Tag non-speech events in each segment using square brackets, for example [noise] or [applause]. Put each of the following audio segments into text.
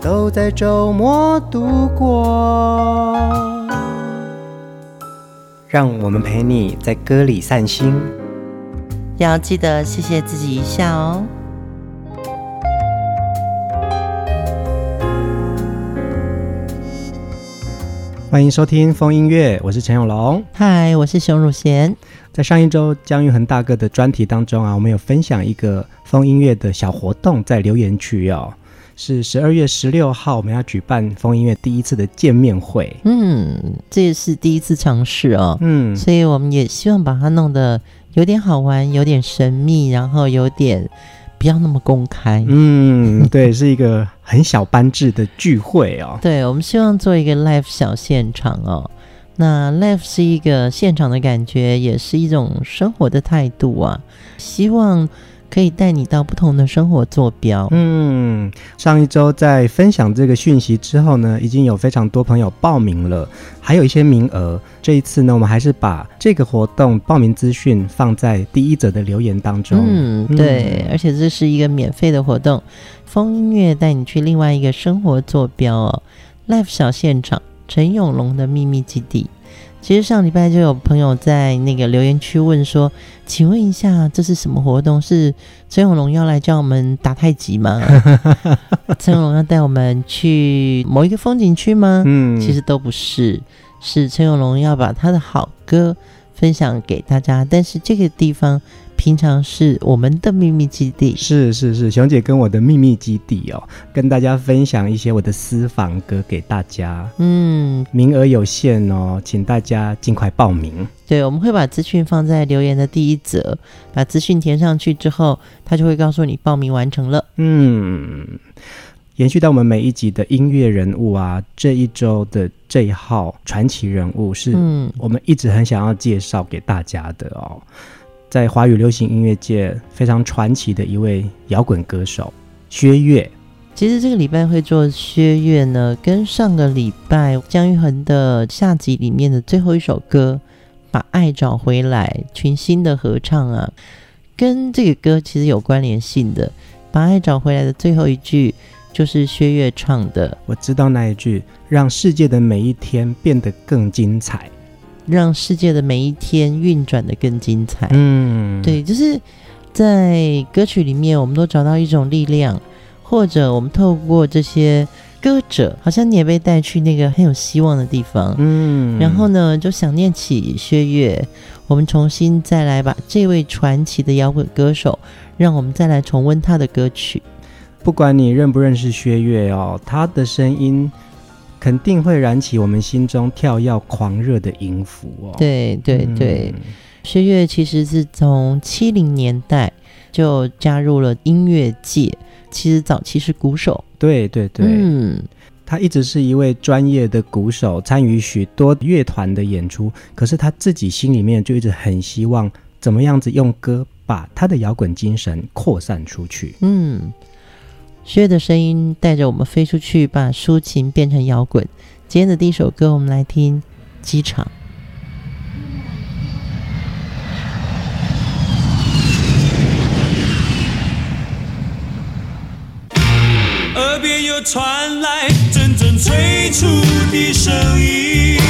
都在周末度过，让我们陪你在歌里散心，要记得谢谢自己一下哦。欢迎收听风音乐，我是陈永龙，嗨，我是熊汝贤。在上一周姜育恒大哥的专题当中啊，我们有分享一个风音乐的小活动，在留言区哦。是十二月十六号，我们要举办风音乐第一次的见面会。嗯，这也是第一次尝试哦。嗯，所以我们也希望把它弄得有点好玩，有点神秘，然后有点不要那么公开。嗯，对，是一个很小班制的聚会哦。[laughs] 对，我们希望做一个 live 小现场哦。那 live 是一个现场的感觉，也是一种生活的态度啊。希望。可以带你到不同的生活坐标。嗯，上一周在分享这个讯息之后呢，已经有非常多朋友报名了，还有一些名额。这一次呢，我们还是把这个活动报名资讯放在第一则的留言当中。嗯，对，而且这是一个免费的活动，风音乐带你去另外一个生活坐标哦，Live 小现场，陈永龙的秘密基地。其实上礼拜就有朋友在那个留言区问说：“请问一下，这是什么活动？是陈永龙要来教我们打太极吗？[laughs] 陈永龙要带我们去某一个风景区吗？”嗯，其实都不是，是陈永龙要把他的好歌分享给大家。但是这个地方。平常是我们的秘密基地，是是是，熊姐跟我的秘密基地哦，跟大家分享一些我的私房歌给大家。嗯，名额有限哦，请大家尽快报名。对，我们会把资讯放在留言的第一则，把资讯填上去之后，他就会告诉你报名完成了。嗯，延续到我们每一集的音乐人物啊，这一周的这一号传奇人物是，嗯，我们一直很想要介绍给大家的哦。在华语流行音乐界非常传奇的一位摇滚歌手薛岳。其实这个礼拜会做薛岳呢，跟上个礼拜姜育恒的下集里面的最后一首歌《把爱找回来》群星的合唱啊，跟这个歌其实有关联性的。《把爱找回来》的最后一句就是薛岳唱的，我知道那一句，让世界的每一天变得更精彩。让世界的每一天运转的更精彩。嗯，对，就是在歌曲里面，我们都找到一种力量，或者我们透过这些歌者，好像你也被带去那个很有希望的地方。嗯，然后呢，就想念起薛岳，我们重新再来把这位传奇的摇滚歌手，让我们再来重温他的歌曲。不管你认不认识薛岳哦，他的声音。肯定会燃起我们心中跳跃狂热的音符哦。对对对，嗯、薛岳其实是从七零年代就加入了音乐界，其实早期是鼓手。对对对，嗯，他一直是一位专业的鼓手，参与许多乐团的演出。可是他自己心里面就一直很希望，怎么样子用歌把他的摇滚精神扩散出去。嗯。薛的声音带着我们飞出去，把抒情变成摇滚。今天的第一首歌，我们来听《机场》。耳边又传来阵阵催促的声音，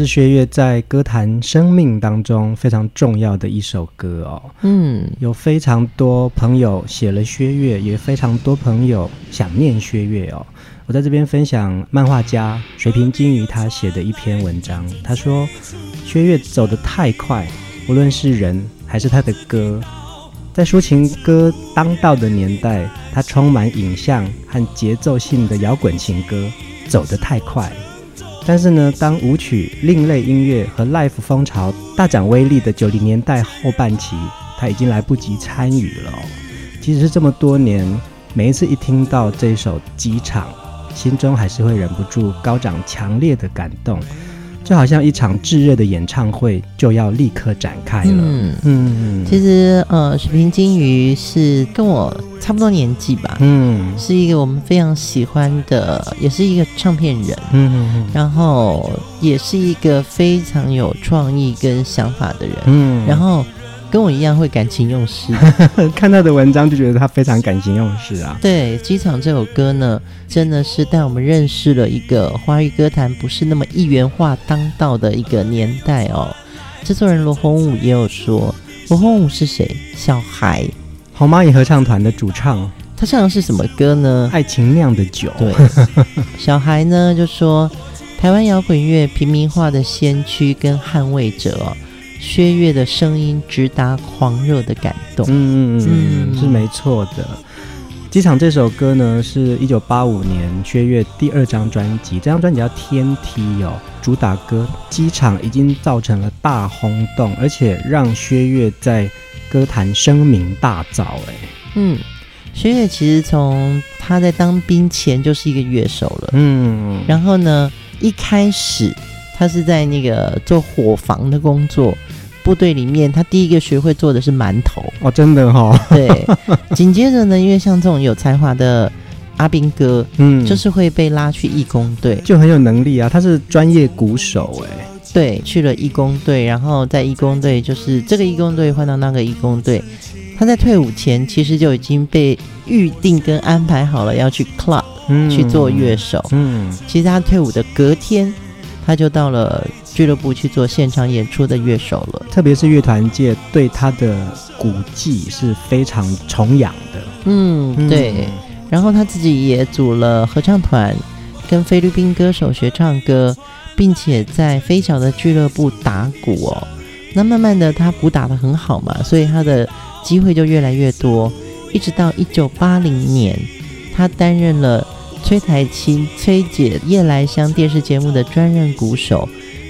是薛岳在歌坛生命当中非常重要的一首歌哦。嗯，有非常多朋友写了薛岳，也非常多朋友想念薛岳哦。我在这边分享漫画家水平金鱼他写的一篇文章，他说薛岳走得太快，无论是人还是他的歌，在抒情歌当道的年代，他充满影像和节奏性的摇滚情歌走得太快。但是呢，当舞曲、另类音乐和 life 风潮大展威力的九零年代后半期，他已经来不及参与了哦。即使是这么多年，每一次一听到这首《机场》，心中还是会忍不住高涨强烈的感动。就好像一场炙热的演唱会就要立刻展开了。嗯嗯，其实呃，水瓶金鱼是跟我差不多年纪吧。嗯，是一个我们非常喜欢的，也是一个唱片人。嗯嗯，然后也是一个非常有创意跟想法的人。嗯，然后。跟我一样会感情用事，[laughs] 看他的文章就觉得他非常感情用事啊。对，《机场》这首歌呢，真的是带我们认识了一个华语歌坛不是那么一元化当道的一个年代哦。制作人罗红武也有说，罗红武是谁？小孩，红蚂蚁合唱团的主唱。他唱的是什么歌呢？爱情酿的酒。对，[laughs] 小孩呢就说，台湾摇滚乐平民化的先驱跟捍卫者哦。薛岳的声音直达狂热的感动，嗯嗯嗯，是没错的。机场这首歌呢，是一九八五年薛岳第二张专辑，这张专辑叫《天梯》哦。主打歌《机场》已经造成了大轰动，而且让薛岳在歌坛声名大噪。哎，嗯，薛岳其实从他在当兵前就是一个乐手了，嗯，然后呢，一开始。他是在那个做伙房的工作，部队里面，他第一个学会做的是馒头。哦，真的哈、哦。对，紧接着呢，因为像这种有才华的阿兵哥，嗯，就是会被拉去义工队，就很有能力啊。他是专业鼓手哎，对，去了义工队，然后在义工队，就是这个义工队换到那个义工队，他在退伍前其实就已经被预定跟安排好了要去 club、嗯、去做乐手。嗯，其实他退伍的隔天，他就到了俱乐部去做现场演出的乐手了。特别是乐团界对他的鼓技是非常崇仰的。嗯，对。然后他自己也组了合唱团，跟菲律宾歌手学唱歌，并且在菲侨的俱乐部打鼓哦。那慢慢的，他鼓打得很好嘛，所以他的机会就越来越多。一直到一九八零年，他担任了崔台清、崔姐、夜来香电视节目的专任鼓手，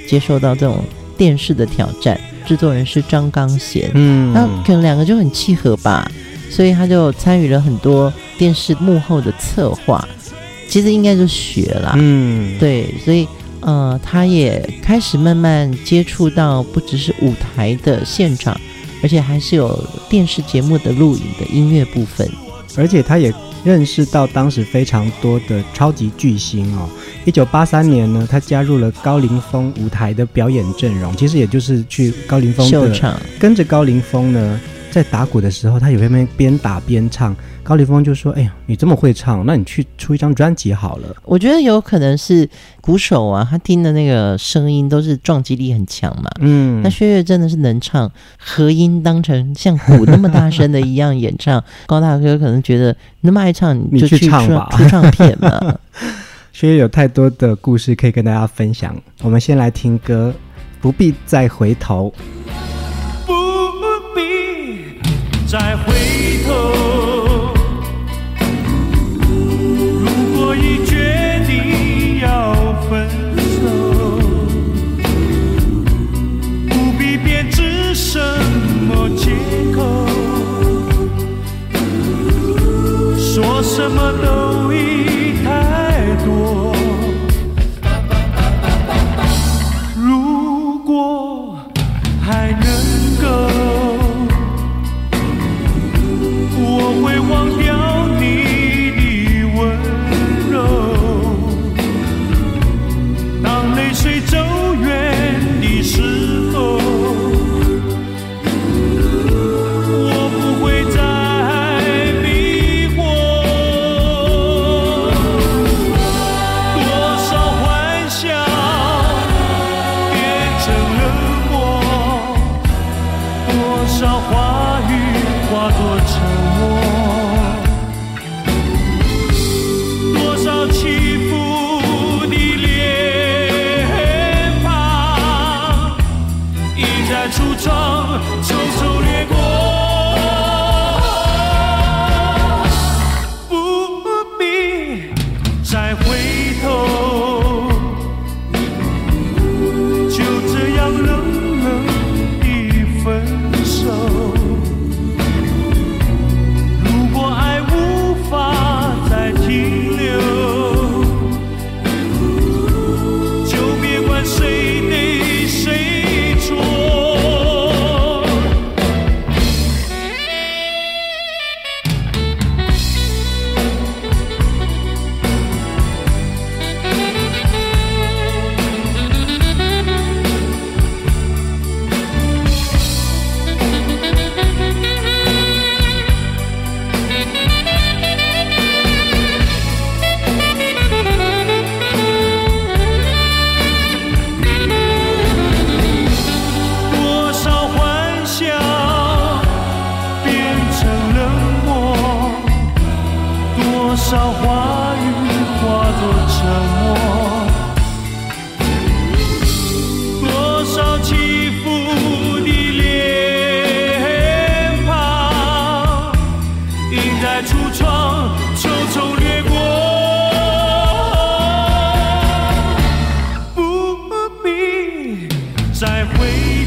接受到这种电视的挑战。制作人是张刚贤，嗯，那可能两个就很契合吧，所以他就参与了很多电视幕后的策划。其实应该就学了，嗯，对，所以。呃，他也开始慢慢接触到不只是舞台的现场，而且还是有电视节目的录影的音乐部分。而且他也认识到当时非常多的超级巨星哦。一九八三年呢，他加入了高凌风舞台的表演阵容，其实也就是去高凌风的秀场，跟着高凌风呢，在打鼓的时候，他有边边打边唱。高凌风就说：“哎呀，你这么会唱，那你去出一张专辑好了。”我觉得有可能是鼓手啊，他听的那个声音都是撞击力很强嘛。嗯，那薛岳真的是能唱，和音当成像鼓那么大声的一样演唱。[laughs] 高大哥可能觉得那么爱唱，你就去，唱吧，出唱片嘛。[laughs] 薛岳有太多的故事可以跟大家分享，我们先来听歌，不必再回头，再会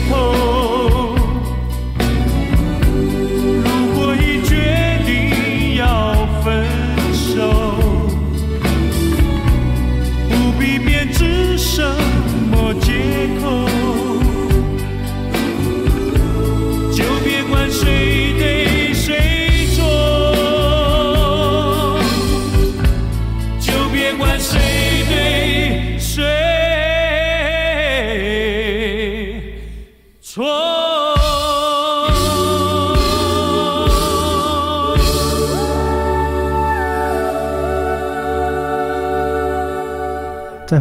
错。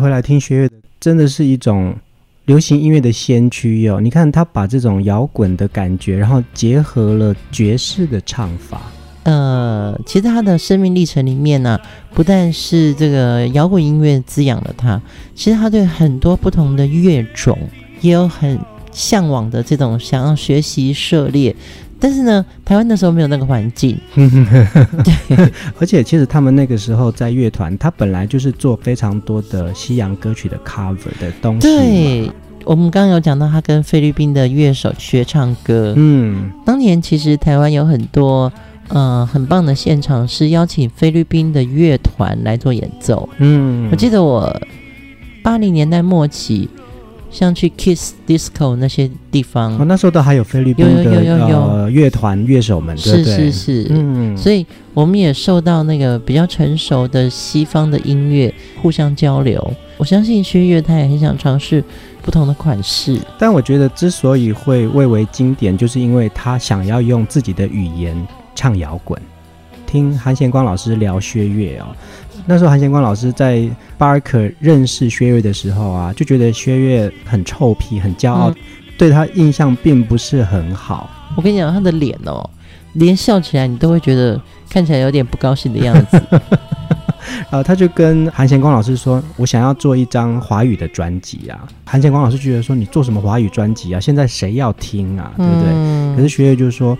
回来听薛岳，真的是一种流行音乐的先驱哦。你看他把这种摇滚的感觉，然后结合了爵士的唱法。呃，其实他的生命历程里面呢、不但是这个摇滚音乐滋养了他，其实他对很多不同的乐种也有很向往的这种想要学习涉猎。但是呢，台湾那时候没有那个环境。对，[laughs] 而且其实他们那个时候在乐团，他本来就是做非常多的西洋歌曲的 cover 的东西。对，我们刚刚有讲到他跟菲律宾的乐手学唱歌。嗯，当年其实台湾有很多呃很棒的现场，是邀请菲律宾的乐团来做演奏。嗯，我记得我八零年代末期。像去 Kiss Disco 那些地方，哦，那时候都还有菲律宾的呃乐团乐手们，对对是是是，嗯，所以我们也受到那个比较成熟的西方的音乐互相交流。我相信薛岳他也很想尝试不同的款式，但我觉得之所以会蔚为经典，就是因为他想要用自己的语言唱摇滚。听韩贤光老师聊薛岳哦。那时候韩贤光老师在巴尔可认识薛岳的时候啊，就觉得薛岳很臭屁、很骄傲，嗯、对他印象并不是很好。我跟你讲，他的脸哦，连笑起来你都会觉得看起来有点不高兴的样子。[laughs] 然后他就跟韩贤光老师说：“我想要做一张华语的专辑啊。”韩贤光老师觉得说：“你做什么华语专辑啊？现在谁要听啊？对不对？”嗯、可是薛岳就是说：“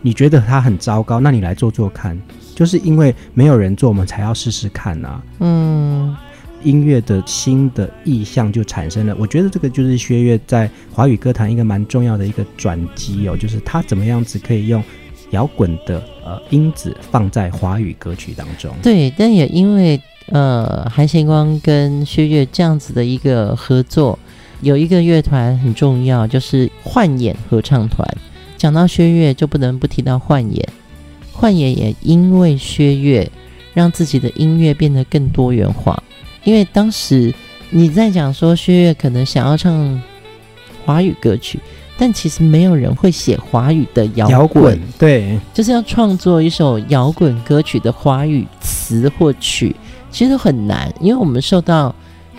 你觉得他很糟糕，那你来做做看。”就是因为没有人做，我们才要试试看呐、嗯，音乐的新的意象就产生了。我觉得这个就是薛岳在华语歌坛一个蛮重要的一个转机哦，就是他怎么样子可以用摇滚的呃因子放在华语歌曲当中。对，但也因为呃韩贤光跟薛岳这样子的一个合作，有一个乐团很重要，就是幻眼合唱团。讲到薛岳，就不能不提到幻眼。幻眼也因为薛岳，让自己的音乐变得更多元化。因为当时你在讲说薛岳可能想要唱华语歌曲，但其实没有人会写华语的摇滚，摇滚，对，就是要创作一首摇滚歌曲的华语词或曲，其实都很难，因为我们受到。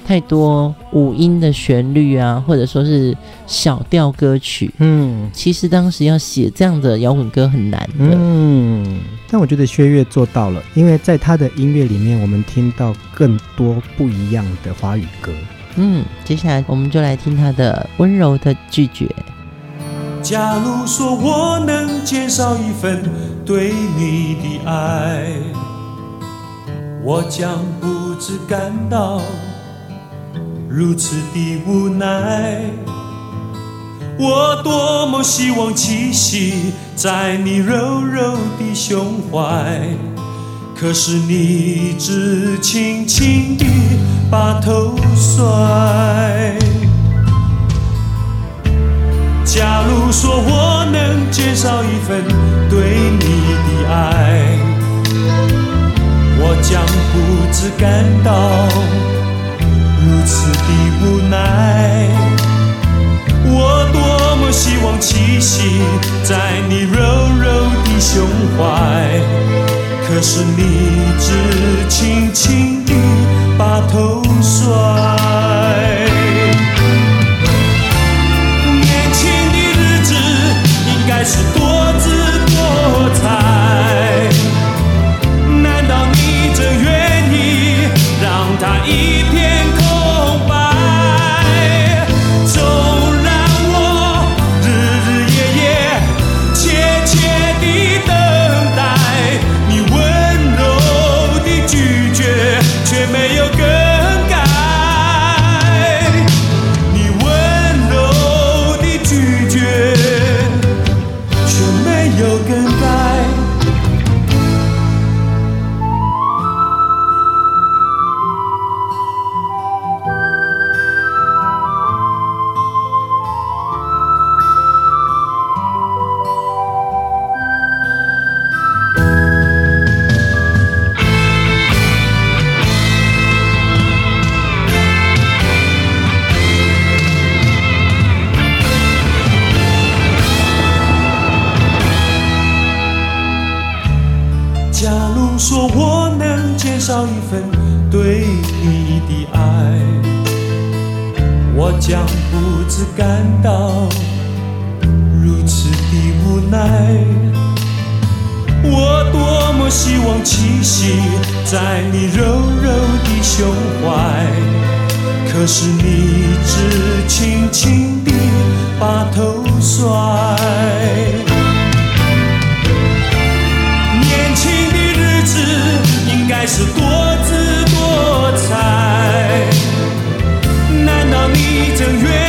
太多五音的旋律啊，或者说是小调歌曲，嗯，其实当时要写这样的摇滚歌很难的，嗯，但我觉得薛岳做到了，因为在他的音乐里面，我们听到更多不一样的华语歌，嗯，接下来我们就来听他的温柔的拒绝。假如说我能减少一份对你的爱，我将不知感到。如此的无奈，我多么希望栖息在你柔柔的胸怀，可是你只轻轻地把头甩。假如说我能减少一份对你的爱，我将不知感到。如此的无奈，我多么希望栖息在你柔柔的胸怀，可是你只轻轻地把头甩。我多么希望栖息在你柔柔的胸怀，可是你只轻轻地把头甩。年轻的日子应该是多姿多彩。难道你真愿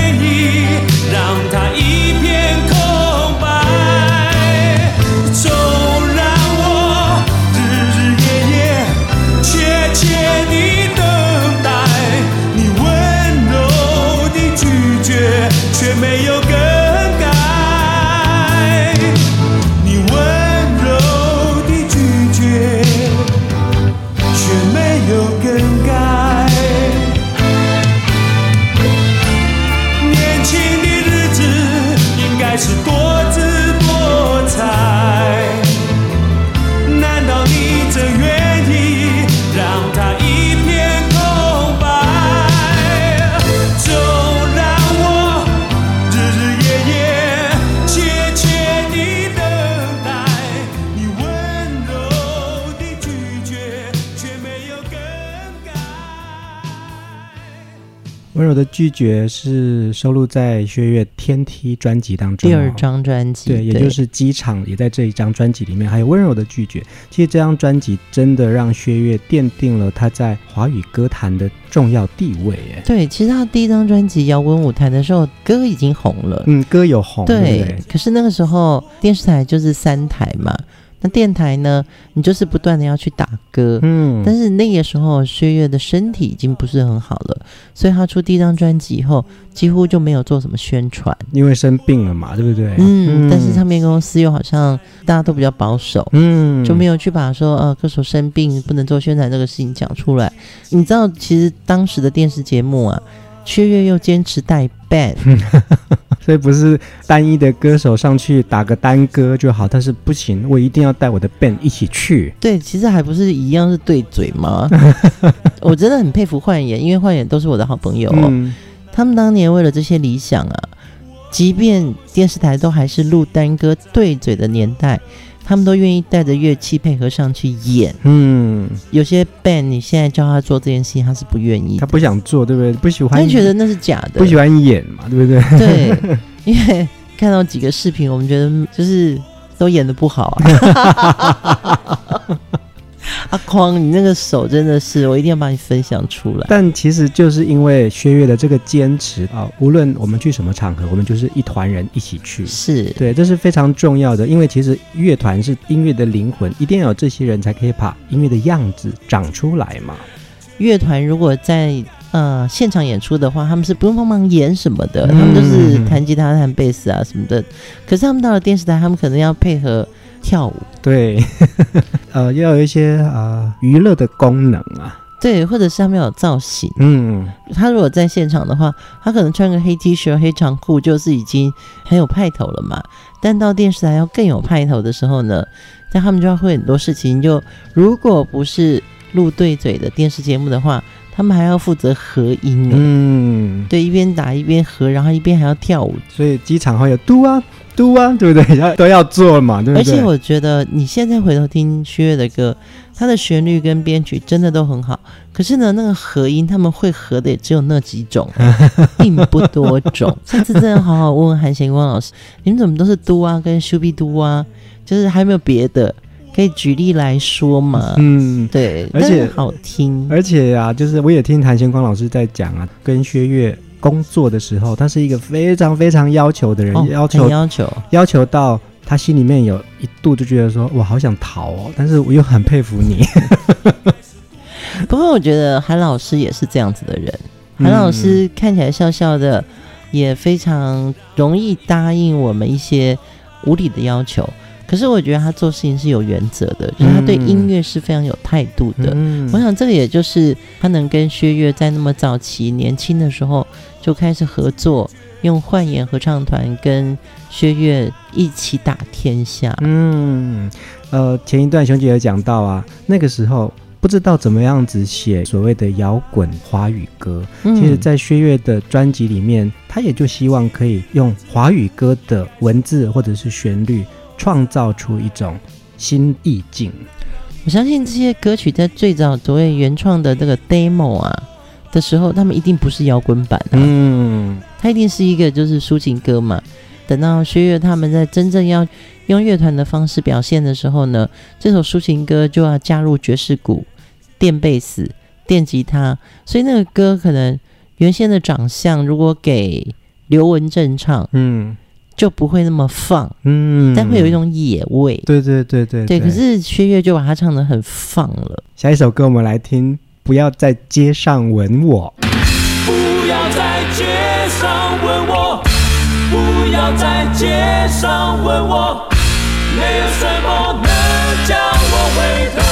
的拒绝是收录在薛岳《天梯》专辑当中、哦，第二张专辑，对，也就是《机场》也在这一张专辑里面，还有《温柔的拒绝》。其实这张专辑真的让薛岳奠定了他在华语歌坛的重要地位。哎，对，其实他第一张专辑《摇滚舞台》的时候，歌已经红了，嗯，歌有红，对，对对可是那个时候电视台就是三台嘛。那电台呢？你就是不断的要去打歌，嗯，但是那个时候薛岳的身体已经不是很好了，所以他出第一张专辑以后，几乎就没有做什么宣传，因为生病了嘛，对不对？嗯，嗯但是唱片公司又好像大家都比较保守，嗯，就没有去把说呃歌手生病不能做宣传这个事情讲出来。你知道，其实当时的电视节目啊，薛岳又坚持带 band。[laughs] 所以不是单一的歌手上去打个单歌就好，但是不行，我一定要带我的 band 一起去。对，其实还不是一样是对嘴吗？[laughs] 我真的很佩服幻言，因为幻言都是我的好朋友，哦嗯。他们当年为了这些理想啊，即便电视台都还是录单歌对嘴的年代，他们都愿意带着乐器配合上去演。嗯，有些 band 你现在叫他做这件事情，他是不愿意，他不想做，对不对？不喜欢，他觉得那是假的，不喜欢演嘛，对不对？对，因为 [laughs] 看到几个视频，我们觉得就是都演的不好啊。[laughs] 阿匡，你那个手真的是，我一定要把你分享出来。但其实就是因为薛岳的这个坚持啊，无论我们去什么场合，我们就是一团人一起去。是对，这是非常重要的。因为其实乐团是音乐的灵魂，一定要有这些人才可以把音乐的样子长出来嘛。乐团如果在呃现场演出的话，他们是不用帮忙演什么的，嗯、他们就是弹吉他、弹贝斯啊什么的。可是他们到了电视台，他们可能要配合。跳舞对，[laughs] 呃，要有一些啊娱乐的功能啊，对，或者是他们有造型，嗯，他如果在现场的话，他可能穿个黑 T 恤、黑长裤，就是已经很有派头了嘛。但到电视台要更有派头的时候呢，但他们就要会很多事情。就如果不是录对嘴的电视节目的话，他们还要负责合音，嗯，对，一边打一边合，然后一边还要跳舞，所以机场会有嘟啊。都啊，对不对？[laughs] 要都要做嘛，对不对？而且我觉得你现在回头听薛岳的歌，他的旋律跟编曲真的都很好。可是呢，那个合音他们会合的也只有那几种，[laughs] 并不多种。下次真的好好问问韩贤光老师，你们怎么都是都啊跟修比都啊？就是还有没有别的可以举例来说嘛？嗯，对，而且好听。而且啊，就是我也听韩贤光老师在讲啊，跟薛岳。工作的时候，他是一个非常非常要求的人，哦、要求要求要求到他心里面有一度就觉得说，我好想逃哦，但是我又很佩服你。不过我觉得韩老师也是这样子的人，韩老师看起来笑笑的，也非常容易答应我们一些无理的要求。可是我觉得他做事情是有原则的，就是他对音乐是非常有态度的。嗯，我想这个也就是他能跟薛岳在那么早期年轻的时候就开始合作，用幻言合唱团跟薛岳一起打天下。嗯，呃，前一段熊姐有讲到啊，那个时候。不知道怎么样子写所谓的摇滚华语歌。嗯、其实，在薛岳的专辑里面，他也就希望可以用华语歌的文字或者是旋律，创造出一种新意境。我相信这些歌曲在最早所谓原创的这个 demo 啊的时候，他们一定不是摇滚版啊，嗯，它一定是一个就是抒情歌嘛。等到薛岳他们在真正要用乐团的方式表现的时候呢，这首抒情歌就要加入爵士鼓、电贝斯、电吉他，所以那个歌可能原先的长相如果给刘文正唱，嗯。就不会那么放，嗯，但会有一种野味，对对对对对。可是薛岳就把它唱得很放了。下一首歌我们来听，不要在街上吻我。不要在街上吻我，不要在街上吻我，没有什么能将我回头。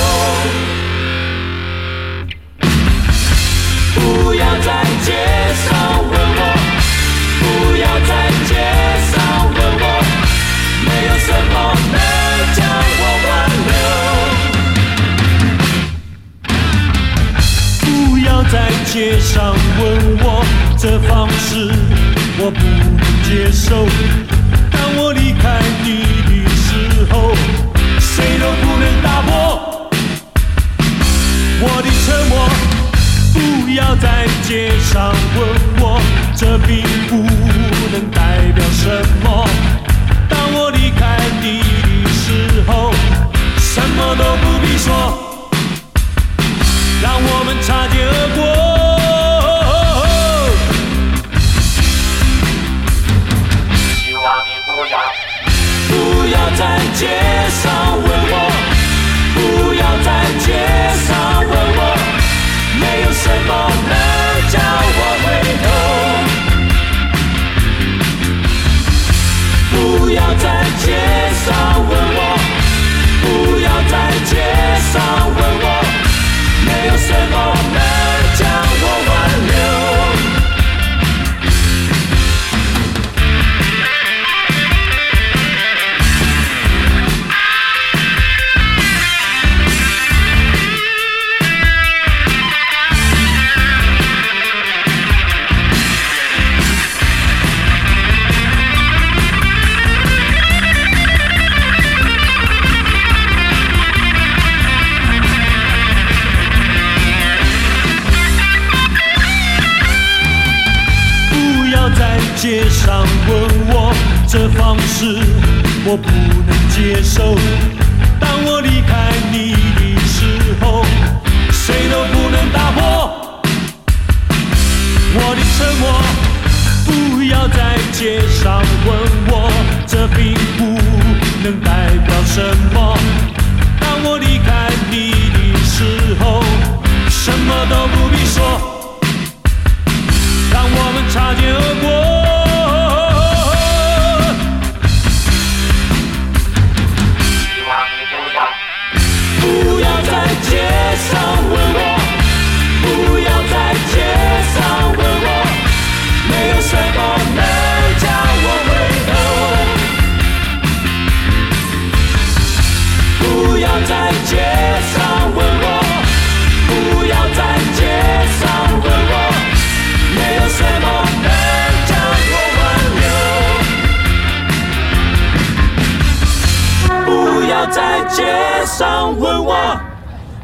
街上问我，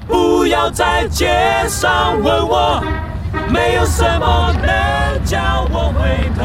不要在街上问我，没有什么能叫我回头。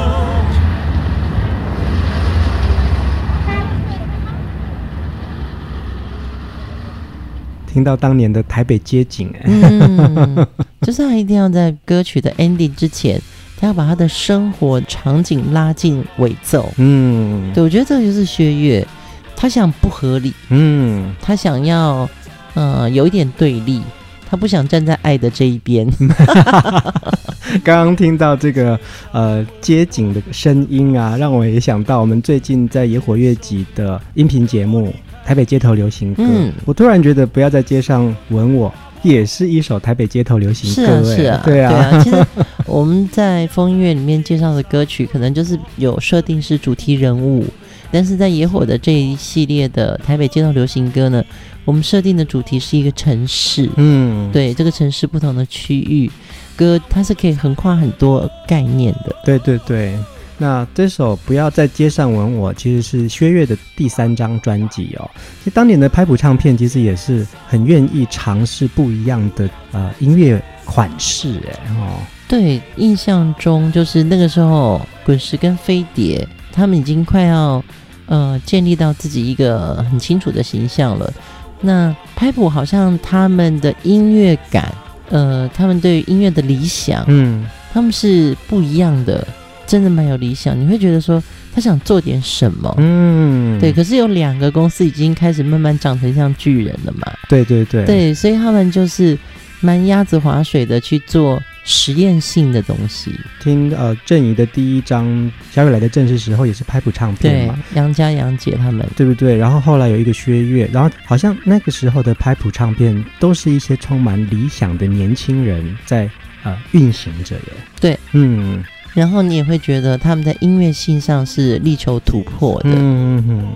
听到当年的台北街景，哎，嗯，就是他一定要在歌曲的 ending 之前，他要把他的生活场景拉进尾奏。嗯，对，我觉得这个就是薛岳。他想不合理，嗯，他想要，呃，有一点对立，他不想站在爱的这一边。[laughs] 刚刚听到这个呃街景的声音啊，让我也想到我们最近在野火乐集的音频节目《台北街头流行歌》。嗯，我突然觉得不要在街上吻我，也是一首台北街头流行歌。是啊，是啊，对啊，对啊。[laughs] 其实我们在风音乐里面介绍的歌曲，可能就是有设定是主题人物。但是在野火的这一系列的台北街头流行歌呢，我们设定的主题是一个城市，嗯，对，这个城市不同的区域，歌它是可以横跨很多概念的。对对对。那这首《不要在街上吻我》其实是薛岳的第三张专辑哦。其实当年的拍谱唱片其实也是很愿意尝试不一样的呃音乐款式哎哦。对，印象中就是那个时候，滚石跟飞碟他们已经快要呃建立到自己一个很清楚的形象了。那拍谱好像他们的音乐感，呃，他们对音乐的理想，嗯，他们是不一样的。真的蛮有理想，你会觉得说他想做点什么，嗯，对。可是有两个公司已经开始慢慢长成像巨人了嘛，对对对，对，所以他们就是蛮鸭子划水的去做实验性的东西。听呃郑怡的第一张《小雨来的正是时候》也是拍谱唱片嘛，对，杨家杨姐他们，对不对？然后后来有一个薛岳，然后好像那个时候的拍谱唱片都是一些充满理想的年轻人在呃运行着耶，对，嗯。然后你也会觉得他们在音乐性上是力求突破的。嗯嗯嗯。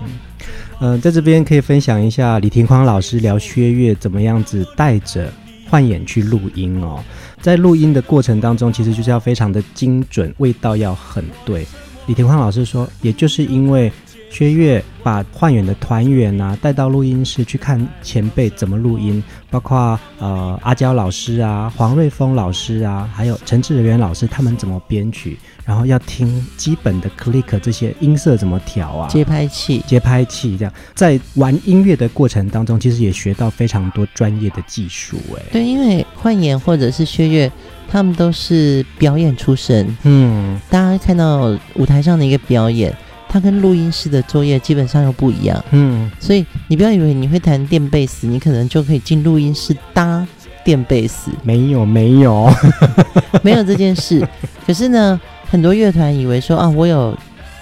呃，在这边可以分享一下李廷匡老师聊薛岳怎么样子带着幻眼去录音哦。在录音的过程当中，其实就是要非常的精准，味道要很对。李廷焕老师说，也就是因为。薛岳把幻远的团员啊带到录音室去看前辈怎么录音，包括呃阿娇老师啊、黄瑞峰老师啊，还有陈志源老师他们怎么编曲，然后要听基本的 click 这些音色怎么调啊，节拍器、节拍器这样，在玩音乐的过程当中，其实也学到非常多专业的技术。哎，对，因为幻眼或者是薛岳，他们都是表演出身，嗯，大家看到舞台上的一个表演。它跟录音室的作业基本上又不一样，嗯，所以你不要以为你会弹电贝斯，你可能就可以进录音室搭电贝斯，没有，没有，[laughs] 没有这件事。可是呢，很多乐团以为说啊，我有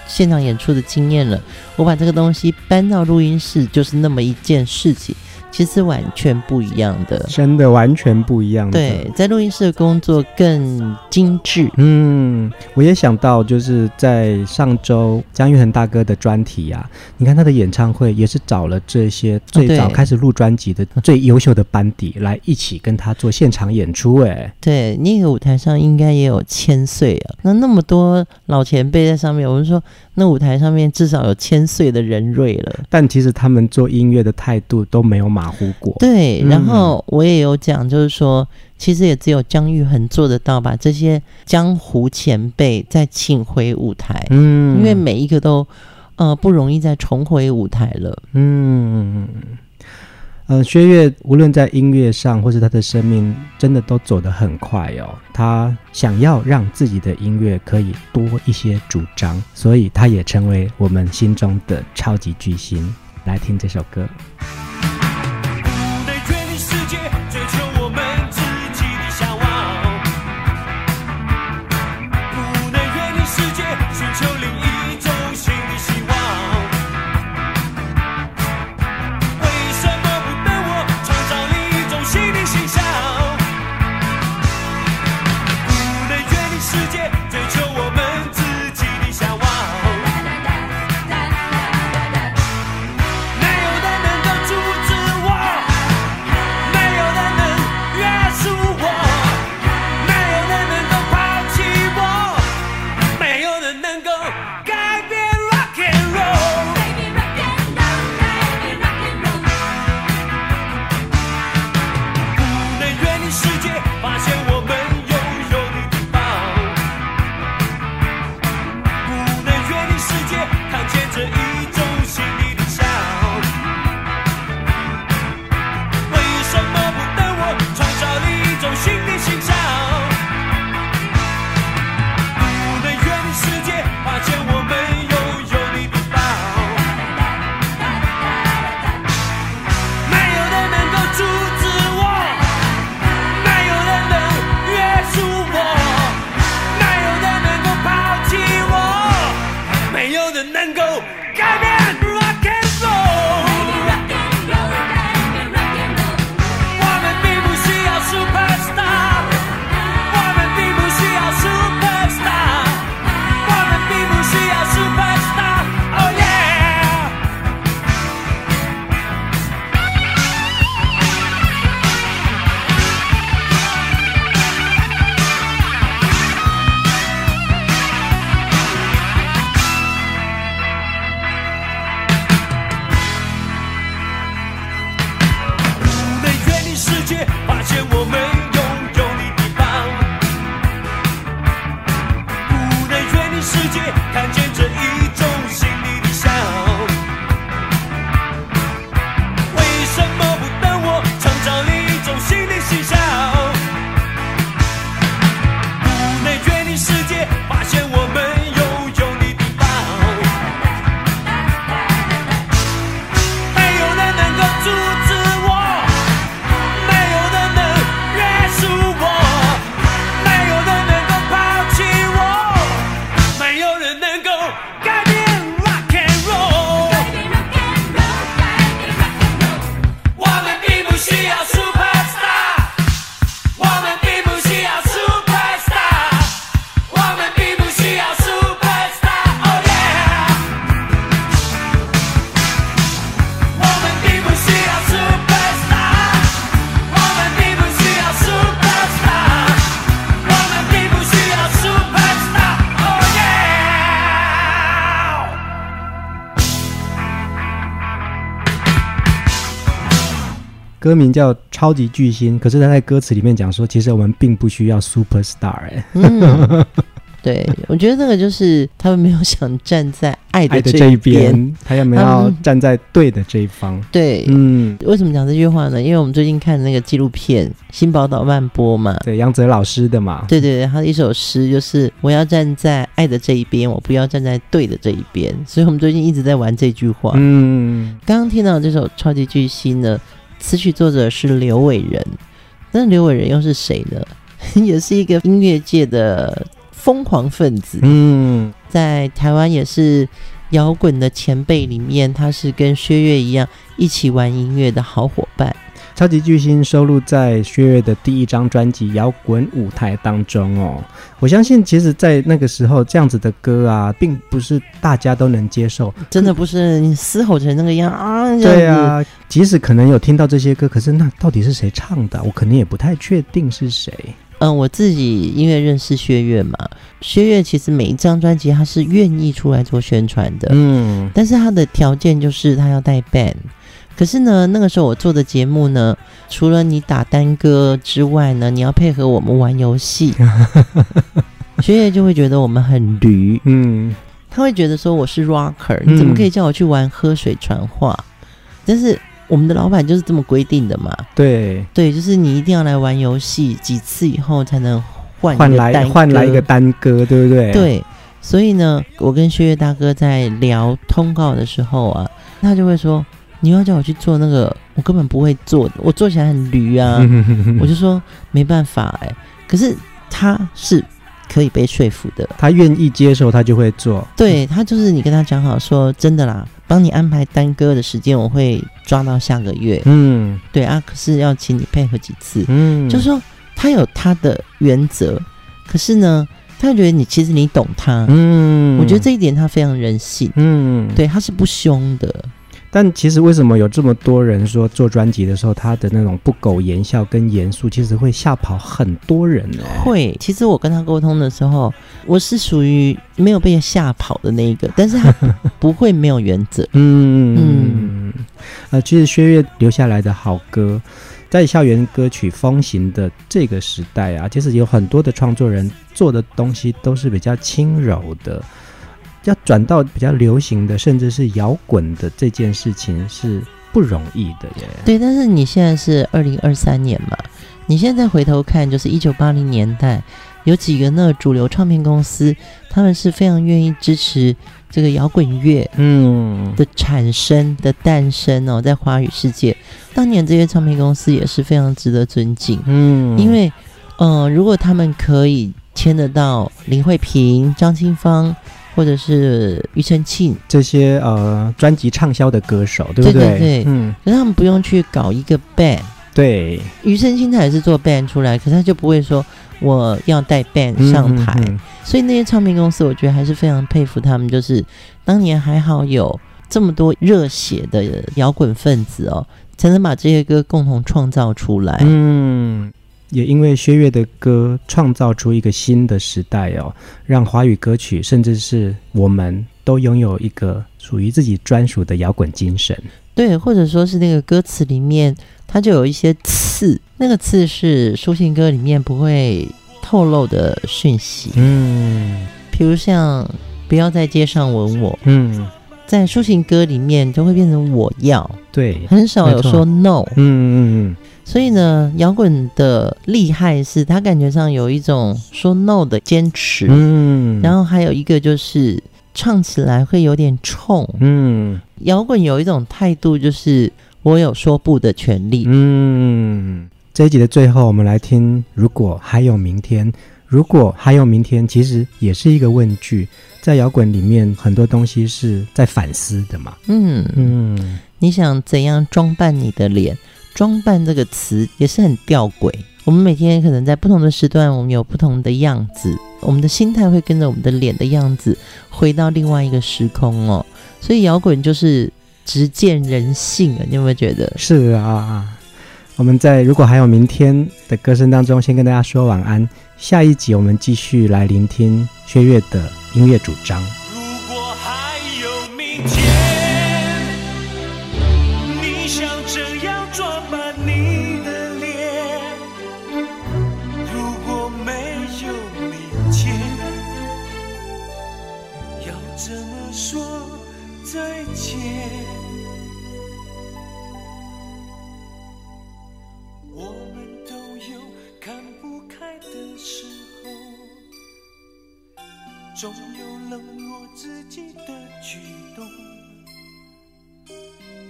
现场演出的经验了，我把这个东西搬到录音室就是那么一件事情。其实完全不一样的，真的完全不一样的。对，在录音室的工作更精致。嗯，我也想到，就是在上周姜育恒大哥的专题啊，你看他的演唱会也是找了这些最早开始录专辑的最优秀的班底来一起跟他做现场演出。哎，对，那个舞台上应该也有千岁啊，那那么多老前辈在上面，我们说那舞台上面至少有千岁的人瑞了。但其实他们做音乐的态度都没有马虎过，对，然后我也有讲，就是说，嗯、其实也只有姜育恒做得到，把这些江湖前辈再请回舞台，嗯，因为每一个都，呃，不容易再重回舞台了，嗯，呃，薛岳无论在音乐上或是他的生命，真的都走得很快哦，他想要让自己的音乐可以多一些主张，所以他也成为我们心中的超级巨星，来听这首歌。歌名叫《超级巨星》，可是他在歌词里面讲说，其实我们并不需要 super star 哎、欸。嗯 [laughs] 对，我觉得那个就是他们没有想站在爱的这一边，他有没有要站在对的这一方？对，嗯，为什么讲这句话呢？因为我们最近看那个纪录片《新宝岛漫播》嘛，对，杨泽老师的嘛，对对对，他的一首诗就是“我要站在爱的这一边，我不要站在对的这一边”，所以我们最近一直在玩这句话。嗯，刚刚听到这首《超级巨星》呢，词曲作者是刘伟仁，那刘伟仁又是谁呢？[laughs] 也是一个音乐界的。疯狂分子，嗯，在台湾也是摇滚的前辈里面，他是跟薛岳一样一起玩音乐的好伙伴。超级巨星收录在薛岳的第一张专辑《摇滚舞台》当中哦。我相信，其实，在那个时候，这样子的歌啊，并不是大家都能接受，真的不是你嘶吼成那个样啊。对啊，即使可能有听到这些歌，可是那到底是谁唱的，我肯定也不太确定是谁。嗯，我自己因为认识薛岳嘛，薛岳其实每一张专辑他是愿意出来做宣传的，嗯，但是他的条件就是他要带 band。可是呢，那个时候我做的节目呢，除了你打单歌之外呢，你要配合我们玩游戏，[laughs] 薛岳就会觉得我们很驴，嗯，他会觉得说我是 rocker，你怎么可以叫我去玩喝水传话？但是。我们的老板就是这么规定的嘛？对对，就是你一定要来玩游戏几次以后才能换换来换来一个单歌，对不对？对，所以呢，我跟薛岳大哥在聊通告的时候啊，他就会说：“你要叫我去做那个，我根本不会做的，我做起来很驴啊。”我就说没办法哎、欸，可是他是。可以被说服的，他愿意接受，他就会做。对，他就是你跟他讲好说，真的啦，帮你安排耽搁的时间，我会抓到下个月。嗯，对啊，可是要请你配合几次。嗯，就是说他有他的原则，可是呢，他觉得你其实你懂他。嗯，我觉得这一点他非常人性。嗯，对，他是不凶的。但其实为什么有这么多人说做专辑的时候，他的那种不苟言笑跟严肃，其实会吓跑很多人呢？会，其实我跟他沟通的时候，我是属于没有被吓跑的那一个，但是他 [laughs] 不会没有原则。嗯嗯，呃，其实薛岳留下来的好歌，在校园歌曲风行的这个时代啊，其实有很多的创作人做的东西都是比较轻柔的。要转到比较流行的，甚至是摇滚的这件事情是不容易的耶。对，但是你现在是二零二三年嘛，你现在回头看，就是一九八零年代有几个那主流唱片公司，他们是非常愿意支持这个摇滚乐嗯的产生的诞生哦，在华语世界，当年这些唱片公司也是非常值得尊敬嗯，因为嗯、呃，如果他们可以签得到林慧萍、张清芳。或者是庾澄庆这些呃专辑畅销的歌手，对不对？对对对，嗯，可是他们不用去搞一个 band。对，庾澄庆他也是做 band 出来，可是他就不会说我要带 band 上台。嗯嗯嗯。所以那些唱片公司，我觉得还是非常佩服他们，就是当年还好有这么多热血的摇滚分子哦，才能把这些歌共同创造出来。嗯。也因为薛岳的歌创造出一个新的时代哦，让华语歌曲甚至是我们都拥有一个属于自己专属的摇滚精神。对，或者说是那个歌词里面，它就有一些刺，那个刺是抒情歌里面不会透露的讯息。嗯，比如像不要在街上吻我。嗯，在抒情歌里面就会变成我要。对，很少有说 no。嗯嗯嗯。所以呢，摇滚的厉害是他感觉上有一种说 no 的坚持，嗯，然后还有一个就是唱起来会有点冲，嗯，摇滚有一种态度就是我有说不的权利，嗯。这一集的最后，我们来听，如果还有明天，如果还有明天，其实也是一个问句，在摇滚里面很多东西是在反思的嘛，嗯嗯，你想怎样装扮你的脸？装扮这个词也是很吊诡。我们每天可能在不同的时段，我们有不同的样子，我们的心态会跟着我们的脸的样子回到另外一个时空哦。所以摇滚就是直见人性啊，你有没有觉得？是啊，我们在如果还有明天的歌声当中，先跟大家说晚安。下一集我们继续来聆听薛岳的音乐主张。如果还有明天。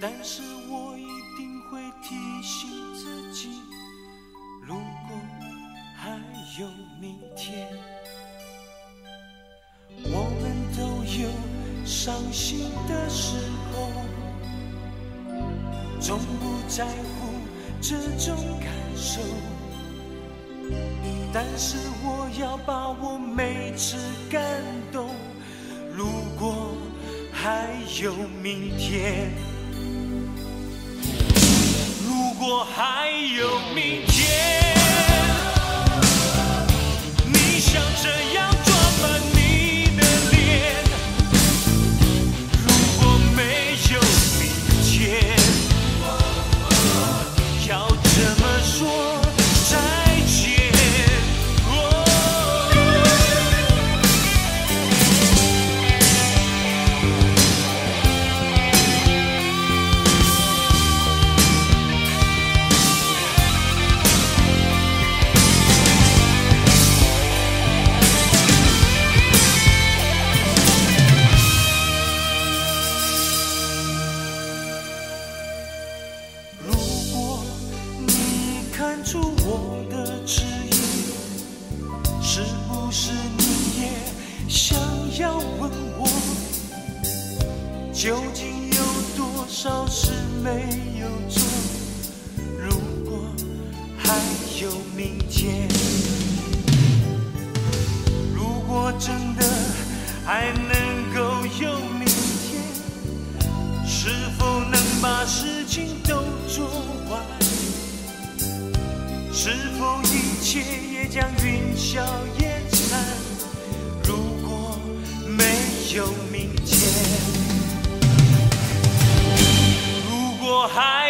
但是我一定会提醒自己，如果还有明天。我们都有伤心的时候，从不在乎这种感受，但是我要把握每次感动。如果还有明天，果还有明天，你想这样？究竟有多少事没有做如果还有明天如果真的还能够有明天是否能把事情都做完？是否一切也将云消烟散？如果没有说。